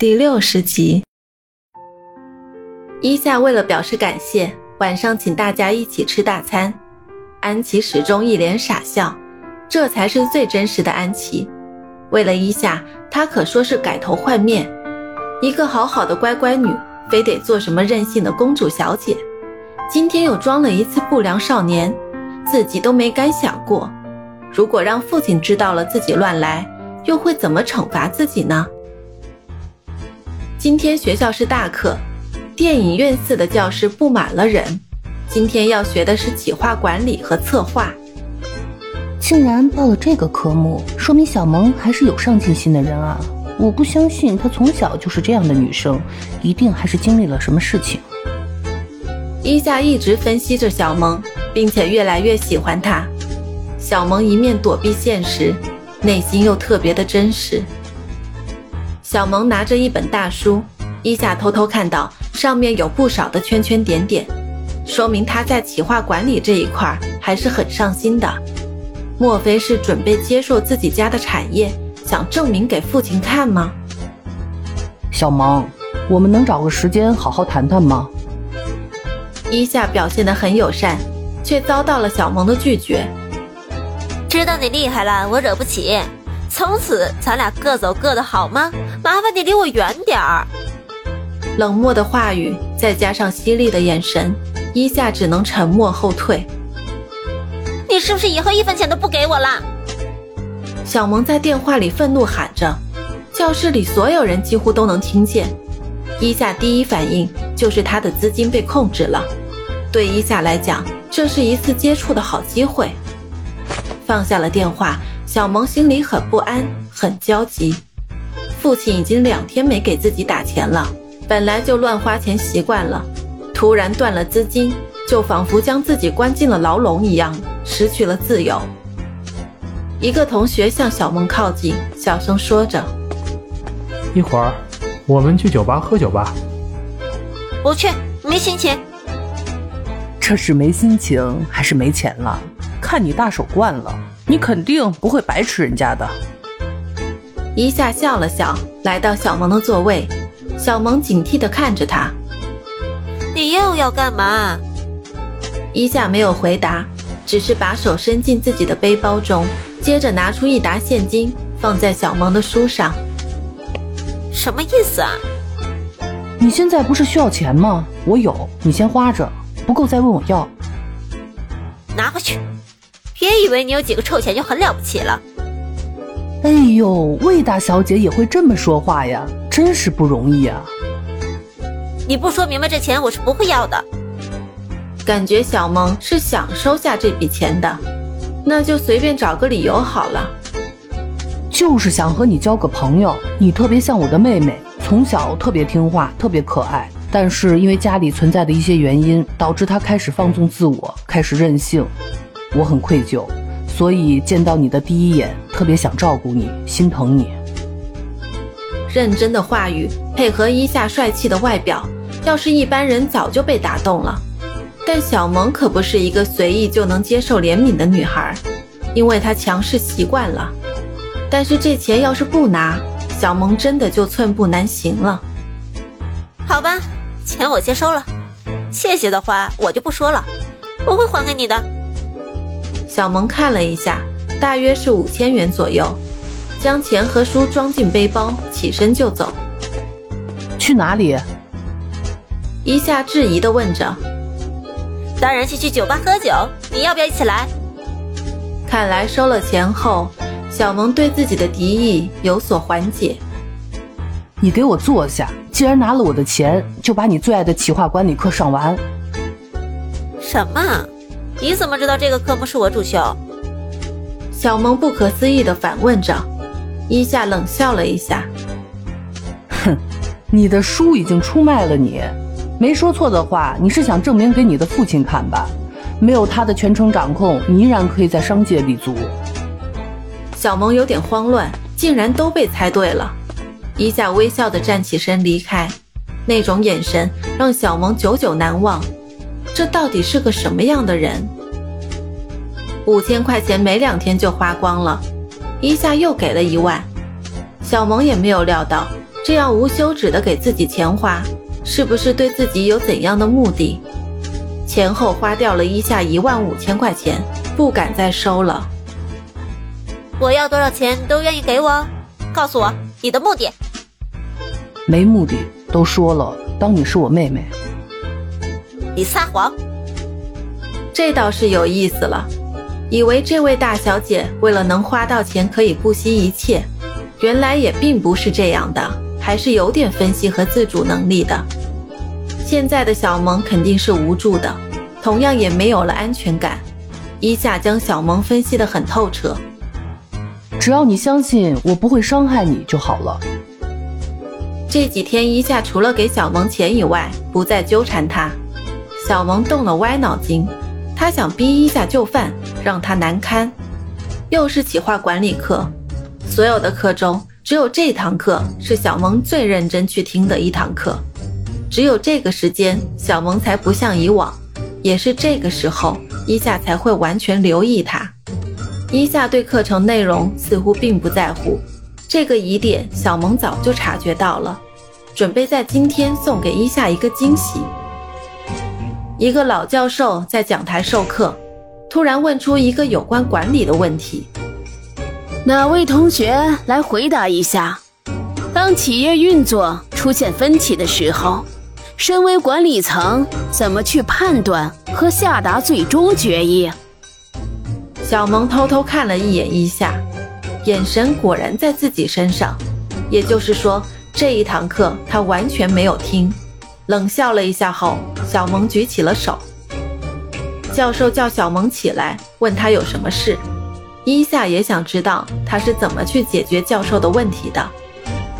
第六十集，伊夏为了表示感谢，晚上请大家一起吃大餐。安琪始终一脸傻笑，这才是最真实的安琪。为了伊夏，她可说是改头换面。一个好好的乖乖女，非得做什么任性的公主小姐，今天又装了一次不良少年，自己都没敢想过。如果让父亲知道了自己乱来，又会怎么惩罚自己呢？今天学校是大课，电影院似的教室布满了人。今天要学的是企划管理和策划。竟然报了这个科目，说明小萌还是有上进心的人啊！我不相信她从小就是这样的女生，一定还是经历了什么事情。伊夏一直分析着小萌，并且越来越喜欢她。小萌一面躲避现实，内心又特别的真实。小萌拿着一本大书，伊夏偷偷看到上面有不少的圈圈点点，说明他在企划管理这一块还是很上心的。莫非是准备接受自己家的产业，想证明给父亲看吗？小萌，我们能找个时间好好谈谈吗？伊夏表现得很友善，却遭到了小萌的拒绝。知道你厉害了，我惹不起。从此咱俩各走各的，好吗？麻烦你离我远点儿。冷漠的话语，再加上犀利的眼神，伊夏只能沉默后退。你是不是以后一分钱都不给我了？小萌在电话里愤怒喊着，教室里所有人几乎都能听见。伊夏第一反应就是他的资金被控制了。对伊夏来讲，这是一次接触的好机会。放下了电话。小萌心里很不安，很焦急。父亲已经两天没给自己打钱了，本来就乱花钱习惯了，突然断了资金，就仿佛将自己关进了牢笼一样，失去了自由。一个同学向小梦靠近，小声说着：“一会儿我们去酒吧喝酒吧。”“不去，没心情。”“这是没心情还是没钱了？看你大手惯了。”你肯定不会白吃人家的。伊夏笑了笑，来到小萌的座位。小萌警惕地看着他：“你又要干嘛？”一夏没有回答，只是把手伸进自己的背包中，接着拿出一沓现金放在小萌的书上。什么意思啊？你现在不是需要钱吗？我有，你先花着，不够再问我要。拿回去。别以为你有几个臭钱就很了不起了。哎呦，魏大小姐也会这么说话呀，真是不容易啊！你不说明白，这钱我是不会要的。感觉小萌是想收下这笔钱的，那就随便找个理由好了。就是想和你交个朋友，你特别像我的妹妹，从小特别听话，特别可爱。但是因为家里存在的一些原因，导致她开始放纵自我，开始任性。我很愧疚，所以见到你的第一眼，特别想照顾你，心疼你。认真的话语配合一下帅气的外表，要是一般人早就被打动了。但小萌可不是一个随意就能接受怜悯的女孩，因为她强势习惯了。但是这钱要是不拿，小萌真的就寸步难行了。好吧，钱我接收了，谢谢的话我就不说了，我会还给你的。小萌看了一下，大约是五千元左右，将钱和书装进背包，起身就走。去哪里？一下质疑的问着。当然是去酒吧喝酒，你要不要一起来？看来收了钱后，小萌对自己的敌意有所缓解。你给我坐下，既然拿了我的钱，就把你最爱的企划管理课上完。什么？你怎么知道这个科目是我主修？小萌不可思议地反问着。伊夏冷笑了一下，哼，你的书已经出卖了你。没说错的话，你是想证明给你的父亲看吧？没有他的全程掌控，你依然可以在商界立足。小萌有点慌乱，竟然都被猜对了。伊夏微笑地站起身离开，那种眼神让小萌久久难忘。这到底是个什么样的人？五千块钱没两天就花光了，一下又给了一万。小萌也没有料到，这样无休止的给自己钱花，是不是对自己有怎样的目的？前后花掉了一下一万五千块钱，不敢再收了。我要多少钱都愿意给我，告诉我你的目的。没目的，都说了，当你是我妹妹。你撒谎。这倒是有意思了，以为这位大小姐为了能花到钱可以不惜一切，原来也并不是这样的，还是有点分析和自主能力的。现在的小萌肯定是无助的，同样也没有了安全感。一下将小萌分析得很透彻。只要你相信我不会伤害你就好了。这几天一下除了给小萌钱以外，不再纠缠她。小萌动了歪脑筋，她想逼一下就范，让她难堪。又是企划管理课，所有的课中只有这堂课是小萌最认真去听的一堂课。只有这个时间，小萌才不像以往，也是这个时候，一下才会完全留意她。一夏对课程内容似乎并不在乎，这个疑点小萌早就察觉到了，准备在今天送给一夏一个惊喜。一个老教授在讲台授课，突然问出一个有关管理的问题：哪位同学来回答一下？当企业运作出现分歧的时候，身为管理层怎么去判断和下达最终决议？小萌偷偷看了一眼一夏，眼神果然在自己身上。也就是说，这一堂课他完全没有听。冷笑了一下后，小萌举起了手。教授叫小萌起来，问他有什么事。伊夏也想知道他是怎么去解决教授的问题的。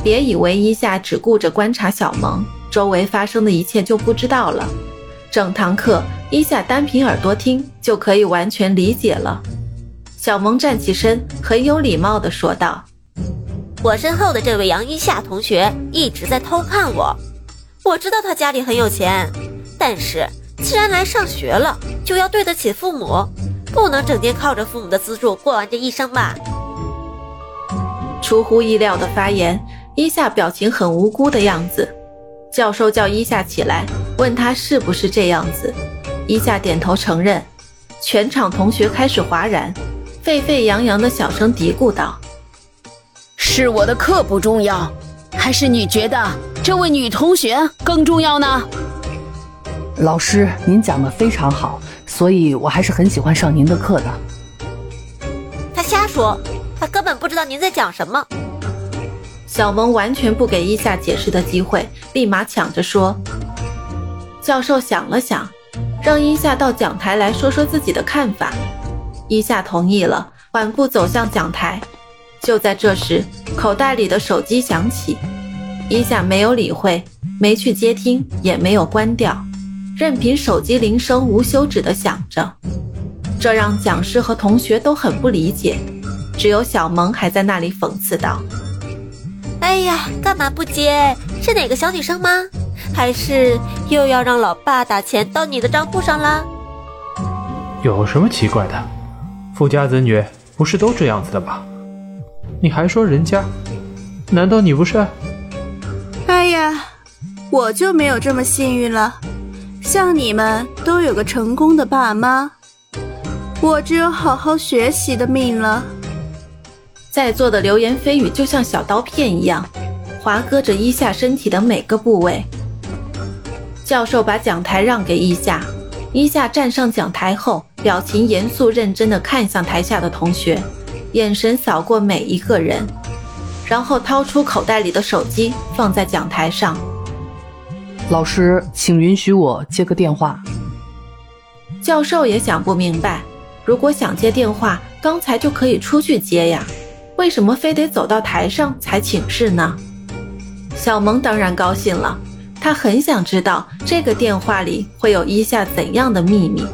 别以为伊夏只顾着观察小萌，周围发生的一切就不知道了。整堂课，伊夏单凭耳朵听就可以完全理解了。小萌站起身，很有礼貌地说道：“我身后的这位杨一夏同学一直在偷看我。我知道他家里很有钱，但是既然来上学了，就要对得起父母，不能整天靠着父母的资助过完这一生吧。”出乎意料的发言，伊夏表情很无辜的样子。教授叫伊夏起来，问他是不是这样子。伊夏点头承认。全场同学开始哗然。沸沸扬扬的小声嘀咕道：“是我的课不重要，还是你觉得这位女同学更重要呢？”老师，您讲的非常好，所以我还是很喜欢上您的课的。他瞎说，他根本不知道您在讲什么。小萌完全不给伊夏解释的机会，立马抢着说。教授想了想，让伊夏到讲台来说说自己的看法。伊夏同意了，缓步走向讲台。就在这时，口袋里的手机响起，一夏没有理会，没去接听，也没有关掉，任凭手机铃声无休止的响着。这让讲师和同学都很不理解，只有小萌还在那里讽刺道：“哎呀，干嘛不接？是哪个小女生吗？还是又要让老爸打钱到你的账户上了？有什么奇怪的？”富家子女不是都这样子的吗？你还说人家？难道你不是？哎呀，我就没有这么幸运了。像你们都有个成功的爸妈，我只有好好学习的命了。在座的流言蜚语就像小刀片一样，划割着伊夏身体的每个部位。教授把讲台让给伊夏。伊夏站上讲台后，表情严肃认真地看向台下的同学，眼神扫过每一个人，然后掏出口袋里的手机放在讲台上。老师，请允许我接个电话。教授也想不明白，如果想接电话，刚才就可以出去接呀，为什么非得走到台上才请示呢？小萌当然高兴了。他很想知道这个电话里会有一下怎样的秘密。